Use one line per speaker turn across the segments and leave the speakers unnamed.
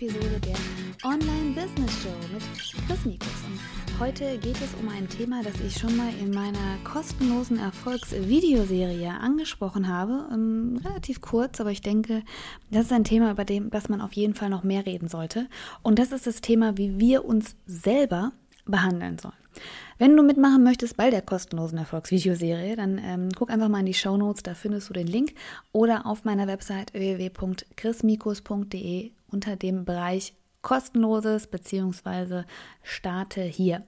Episode der Online Business Show mit Chris Mikus. Und heute geht es um ein Thema, das ich schon mal in meiner kostenlosen Erfolgsvideoserie angesprochen habe. Ähm, relativ kurz, aber ich denke, das ist ein Thema, über dem, das man auf jeden Fall noch mehr reden sollte. Und das ist das Thema, wie wir uns selber behandeln sollen. Wenn du mitmachen möchtest bei der kostenlosen Erfolgsvideoserie, dann ähm, guck einfach mal in die Show Notes, da findest du den Link oder auf meiner Website www.chrismikus.de unter dem Bereich kostenloses bzw. starte hier.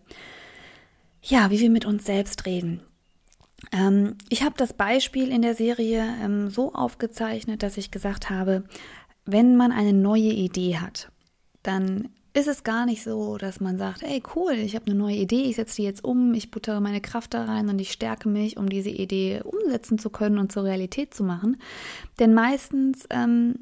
Ja, wie wir mit uns selbst reden. Ähm, ich habe das Beispiel in der Serie ähm, so aufgezeichnet, dass ich gesagt habe, wenn man eine neue Idee hat, dann ist es gar nicht so, dass man sagt, ey cool, ich habe eine neue Idee, ich setze die jetzt um, ich buttere meine Kraft da rein und ich stärke mich, um diese Idee umsetzen zu können und zur Realität zu machen. Denn meistens ähm,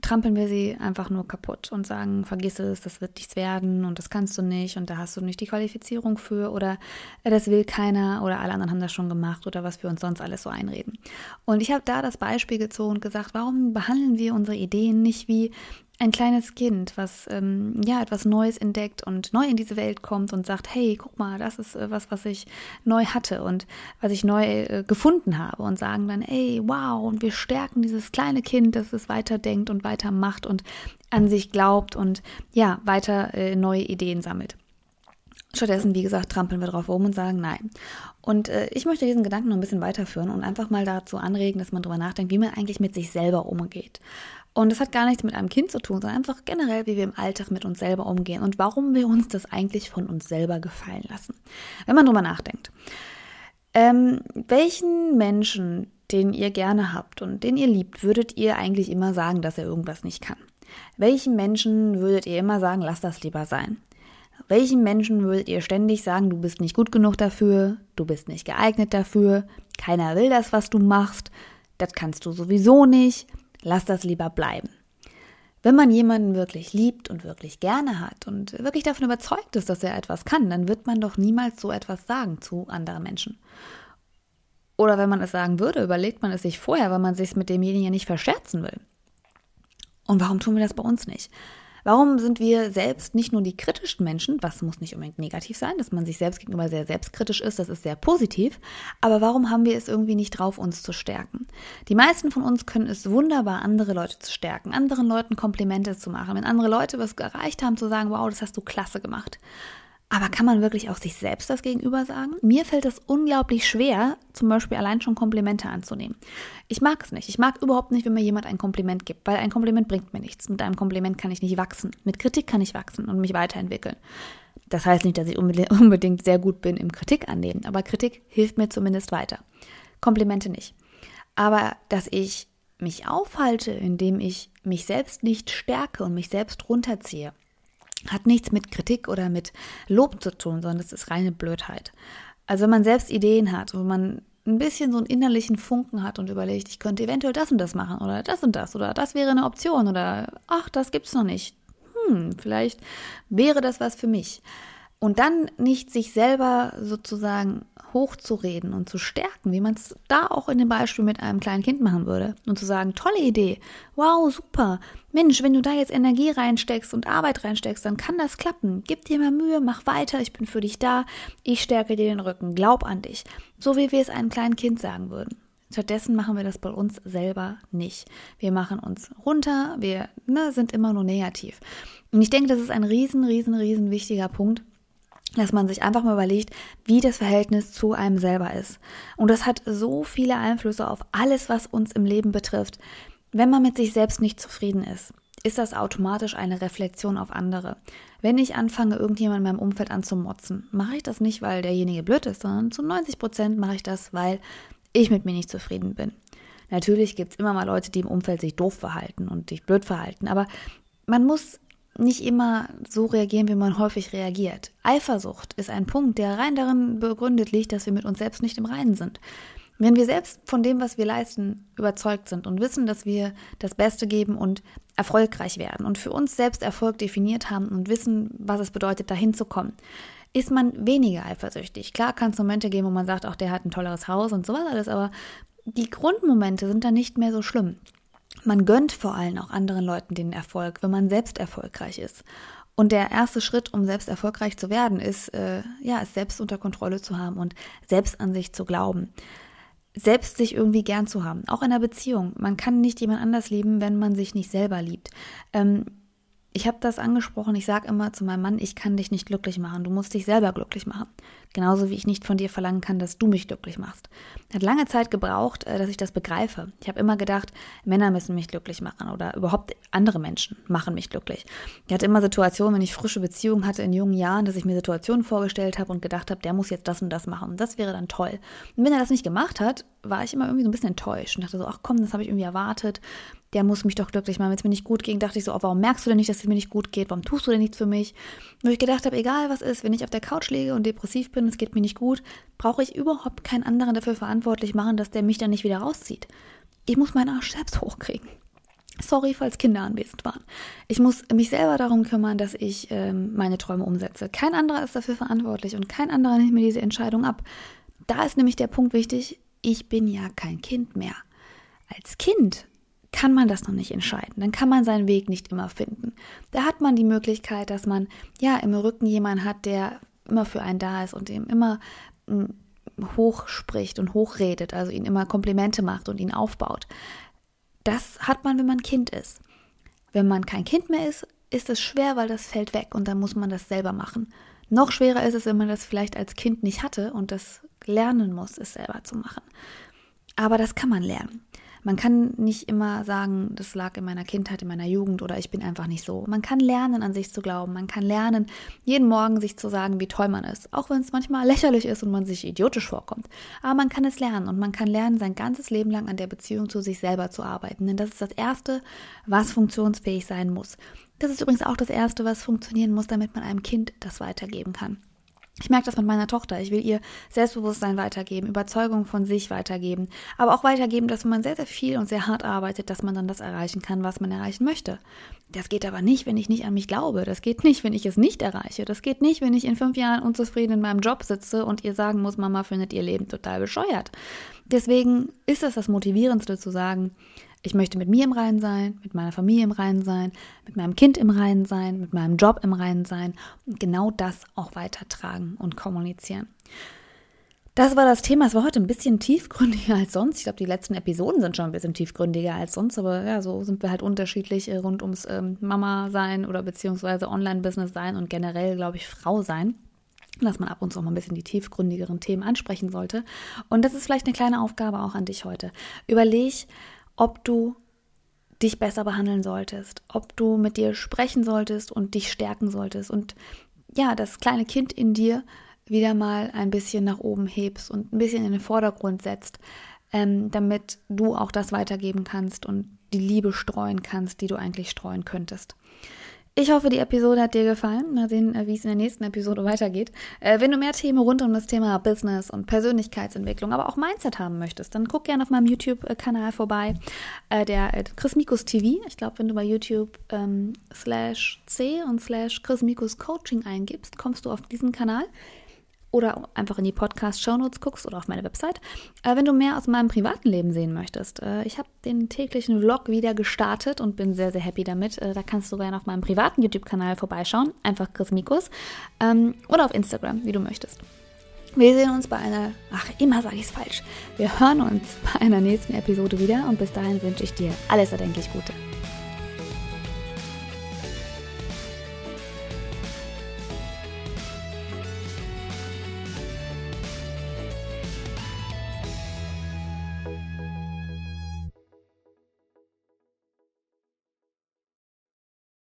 trampeln wir sie einfach nur kaputt und sagen, vergiss es, das wird nichts werden und das kannst du nicht und da hast du nicht die Qualifizierung für oder das will keiner oder alle anderen haben das schon gemacht oder was wir uns sonst alles so einreden. Und ich habe da das Beispiel gezogen und gesagt, warum behandeln wir unsere Ideen nicht wie ein kleines Kind, was ähm, ja etwas Neues entdeckt und neu in diese Welt kommt und sagt, hey, guck mal, das ist äh, was, was ich neu hatte und was ich neu äh, gefunden habe und sagen dann, ey, wow, und wir stärken dieses kleine Kind, dass es weiterdenkt und weitermacht und an sich glaubt und ja, weiter äh, neue Ideen sammelt. Stattdessen, wie gesagt, trampeln wir drauf rum und sagen nein. Und äh, ich möchte diesen Gedanken noch ein bisschen weiterführen und einfach mal dazu anregen, dass man darüber nachdenkt, wie man eigentlich mit sich selber umgeht. Und das hat gar nichts mit einem Kind zu tun, sondern einfach generell, wie wir im Alltag mit uns selber umgehen und warum wir uns das eigentlich von uns selber gefallen lassen. Wenn man drüber nachdenkt. Ähm, welchen Menschen, den ihr gerne habt und den ihr liebt, würdet ihr eigentlich immer sagen, dass er irgendwas nicht kann? Welchen Menschen würdet ihr immer sagen, lass das lieber sein? Welchen Menschen würdet ihr ständig sagen, du bist nicht gut genug dafür, du bist nicht geeignet dafür, keiner will das, was du machst, das kannst du sowieso nicht, lass das lieber bleiben. Wenn man jemanden wirklich liebt und wirklich gerne hat und wirklich davon überzeugt ist, dass er etwas kann, dann wird man doch niemals so etwas sagen zu anderen Menschen. Oder wenn man es sagen würde, überlegt man es sich vorher, weil man sich mit demjenigen ja nicht verscherzen will. Und warum tun wir das bei uns nicht? Warum sind wir selbst nicht nur die kritischsten Menschen, was muss nicht unbedingt negativ sein, dass man sich selbst gegenüber sehr selbstkritisch ist, das ist sehr positiv, aber warum haben wir es irgendwie nicht drauf, uns zu stärken? Die meisten von uns können es wunderbar, andere Leute zu stärken, anderen Leuten Komplimente zu machen, wenn andere Leute was erreicht haben, zu sagen, wow, das hast du klasse gemacht. Aber kann man wirklich auch sich selbst das gegenüber sagen? Mir fällt es unglaublich schwer, zum Beispiel allein schon Komplimente anzunehmen. Ich mag es nicht. Ich mag überhaupt nicht, wenn mir jemand ein Kompliment gibt, weil ein Kompliment bringt mir nichts. Mit einem Kompliment kann ich nicht wachsen. Mit Kritik kann ich wachsen und mich weiterentwickeln. Das heißt nicht, dass ich unbedingt sehr gut bin im Kritik annehmen, aber Kritik hilft mir zumindest weiter. Komplimente nicht. Aber dass ich mich aufhalte, indem ich mich selbst nicht stärke und mich selbst runterziehe, hat nichts mit Kritik oder mit Lob zu tun, sondern es ist reine Blödheit. Also wenn man selbst Ideen hat, wo man ein bisschen so einen innerlichen Funken hat und überlegt, ich könnte eventuell das und das machen oder das und das oder das wäre eine Option oder ach, das gibt's noch nicht. Hm, vielleicht wäre das was für mich. Und dann nicht sich selber sozusagen hochzureden und zu stärken, wie man es da auch in dem Beispiel mit einem kleinen Kind machen würde. Und zu sagen, tolle Idee, wow, super. Mensch, wenn du da jetzt Energie reinsteckst und Arbeit reinsteckst, dann kann das klappen. Gib dir mal Mühe, mach weiter, ich bin für dich da, ich stärke dir den Rücken, glaub an dich. So wie wir es einem kleinen Kind sagen würden. Stattdessen machen wir das bei uns selber nicht. Wir machen uns runter, wir ne, sind immer nur negativ. Und ich denke, das ist ein riesen, riesen, riesen wichtiger Punkt, dass man sich einfach mal überlegt, wie das Verhältnis zu einem selber ist. Und das hat so viele Einflüsse auf alles, was uns im Leben betrifft. Wenn man mit sich selbst nicht zufrieden ist, ist das automatisch eine Reflexion auf andere. Wenn ich anfange, irgendjemand in meinem Umfeld anzumotzen, mache ich das nicht, weil derjenige blöd ist, sondern zu 90 Prozent mache ich das, weil ich mit mir nicht zufrieden bin. Natürlich gibt es immer mal Leute, die im Umfeld sich doof verhalten und sich blöd verhalten, aber man muss nicht immer so reagieren, wie man häufig reagiert. Eifersucht ist ein Punkt, der rein darin begründet liegt, dass wir mit uns selbst nicht im Reinen sind. Wenn wir selbst von dem, was wir leisten, überzeugt sind und wissen, dass wir das Beste geben und erfolgreich werden und für uns selbst Erfolg definiert haben und wissen, was es bedeutet, dahin zu kommen, ist man weniger eifersüchtig. Klar kann es Momente geben, wo man sagt, auch der hat ein tolleres Haus und sowas alles, aber die Grundmomente sind dann nicht mehr so schlimm. Man gönnt vor allem auch anderen Leuten den Erfolg, wenn man selbst erfolgreich ist. Und der erste Schritt, um selbst erfolgreich zu werden, ist, äh, ja, es selbst unter Kontrolle zu haben und selbst an sich zu glauben. Selbst sich irgendwie gern zu haben. Auch in einer Beziehung. Man kann nicht jemand anders lieben, wenn man sich nicht selber liebt. Ähm, ich habe das angesprochen, ich sage immer zu meinem Mann, ich kann dich nicht glücklich machen, du musst dich selber glücklich machen. Genauso wie ich nicht von dir verlangen kann, dass du mich glücklich machst. Hat lange Zeit gebraucht, äh, dass ich das begreife. Ich habe immer gedacht, Männer müssen mich glücklich machen oder überhaupt andere Menschen machen mich glücklich. Ich hatte immer Situationen, wenn ich frische Beziehungen hatte in jungen Jahren, dass ich mir Situationen vorgestellt habe und gedacht habe, der muss jetzt das und das machen und das wäre dann toll. Und wenn er das nicht gemacht hat, war ich immer irgendwie so ein bisschen enttäuscht und dachte so, ach komm, das habe ich irgendwie erwartet der muss mich doch glücklich machen. Wenn es mir nicht gut ging, dachte ich so, oh, warum merkst du denn nicht, dass es mir nicht gut geht? Warum tust du denn nichts für mich? Wo ich gedacht habe, egal was ist, wenn ich auf der Couch liege und depressiv bin, es geht mir nicht gut, brauche ich überhaupt keinen anderen dafür verantwortlich machen, dass der mich dann nicht wieder rauszieht. Ich muss meinen Arsch selbst hochkriegen. Sorry, falls Kinder anwesend waren. Ich muss mich selber darum kümmern, dass ich ähm, meine Träume umsetze. Kein anderer ist dafür verantwortlich und kein anderer nimmt mir diese Entscheidung ab. Da ist nämlich der Punkt wichtig, ich bin ja kein Kind mehr. Als Kind kann man das noch nicht entscheiden. Dann kann man seinen Weg nicht immer finden. Da hat man die Möglichkeit, dass man ja im Rücken jemanden hat, der immer für einen da ist und ihm immer hm, hoch spricht und hochredet, also ihn immer Komplimente macht und ihn aufbaut. Das hat man, wenn man Kind ist. Wenn man kein Kind mehr ist, ist es schwer, weil das fällt weg und dann muss man das selber machen. Noch schwerer ist es, wenn man das vielleicht als Kind nicht hatte und das lernen muss, es selber zu machen. Aber das kann man lernen. Man kann nicht immer sagen, das lag in meiner Kindheit, in meiner Jugend oder ich bin einfach nicht so. Man kann lernen, an sich zu glauben. Man kann lernen, jeden Morgen sich zu sagen, wie toll man ist. Auch wenn es manchmal lächerlich ist und man sich idiotisch vorkommt. Aber man kann es lernen und man kann lernen, sein ganzes Leben lang an der Beziehung zu sich selber zu arbeiten. Denn das ist das Erste, was funktionsfähig sein muss. Das ist übrigens auch das Erste, was funktionieren muss, damit man einem Kind das weitergeben kann. Ich merke das mit meiner Tochter. Ich will ihr Selbstbewusstsein weitergeben, Überzeugung von sich weitergeben, aber auch weitergeben, dass man sehr, sehr viel und sehr hart arbeitet, dass man dann das erreichen kann, was man erreichen möchte. Das geht aber nicht, wenn ich nicht an mich glaube. Das geht nicht, wenn ich es nicht erreiche. Das geht nicht, wenn ich in fünf Jahren unzufrieden in meinem Job sitze und ihr sagen muss, Mama findet ihr Leben total bescheuert. Deswegen ist es das Motivierendste zu sagen, ich möchte mit mir im Reinen sein, mit meiner Familie im Reinen sein, mit meinem Kind im Reinen sein, mit meinem Job im Reinen sein und genau das auch weitertragen und kommunizieren. Das war das Thema. Es war heute ein bisschen tiefgründiger als sonst. Ich glaube, die letzten Episoden sind schon ein bisschen tiefgründiger als sonst, aber ja, so sind wir halt unterschiedlich äh, rund ums ähm, Mama sein oder beziehungsweise Online-Business sein und generell, glaube ich, Frau sein dass man ab und zu mal ein bisschen die tiefgründigeren Themen ansprechen sollte. Und das ist vielleicht eine kleine Aufgabe auch an dich heute. Überleg, ob du dich besser behandeln solltest, ob du mit dir sprechen solltest und dich stärken solltest und ja, das kleine Kind in dir wieder mal ein bisschen nach oben hebst und ein bisschen in den Vordergrund setzt, ähm, damit du auch das weitergeben kannst und die Liebe streuen kannst, die du eigentlich streuen könntest. Ich hoffe, die Episode hat dir gefallen. Mal sehen, äh, wie es in der nächsten Episode weitergeht. Äh, wenn du mehr Themen rund um das Thema Business und Persönlichkeitsentwicklung, aber auch Mindset haben möchtest, dann guck gerne auf meinem YouTube-Kanal vorbei. Äh, der Chris Mikus TV. Ich glaube, wenn du bei YouTube ähm, slash C und slash Chris Mikus Coaching eingibst, kommst du auf diesen Kanal oder einfach in die Podcast-Shownotes guckst oder auf meine Website. Äh, wenn du mehr aus meinem privaten Leben sehen möchtest, äh, ich habe den täglichen Vlog wieder gestartet und bin sehr, sehr happy damit. Äh, da kannst du gerne auf meinem privaten YouTube-Kanal vorbeischauen, einfach Chris Mikus, ähm, oder auf Instagram, wie du möchtest. Wir sehen uns bei einer, ach, immer sage ich es falsch. Wir hören uns bei einer nächsten Episode wieder und bis dahin wünsche ich dir alles erdenklich Gute.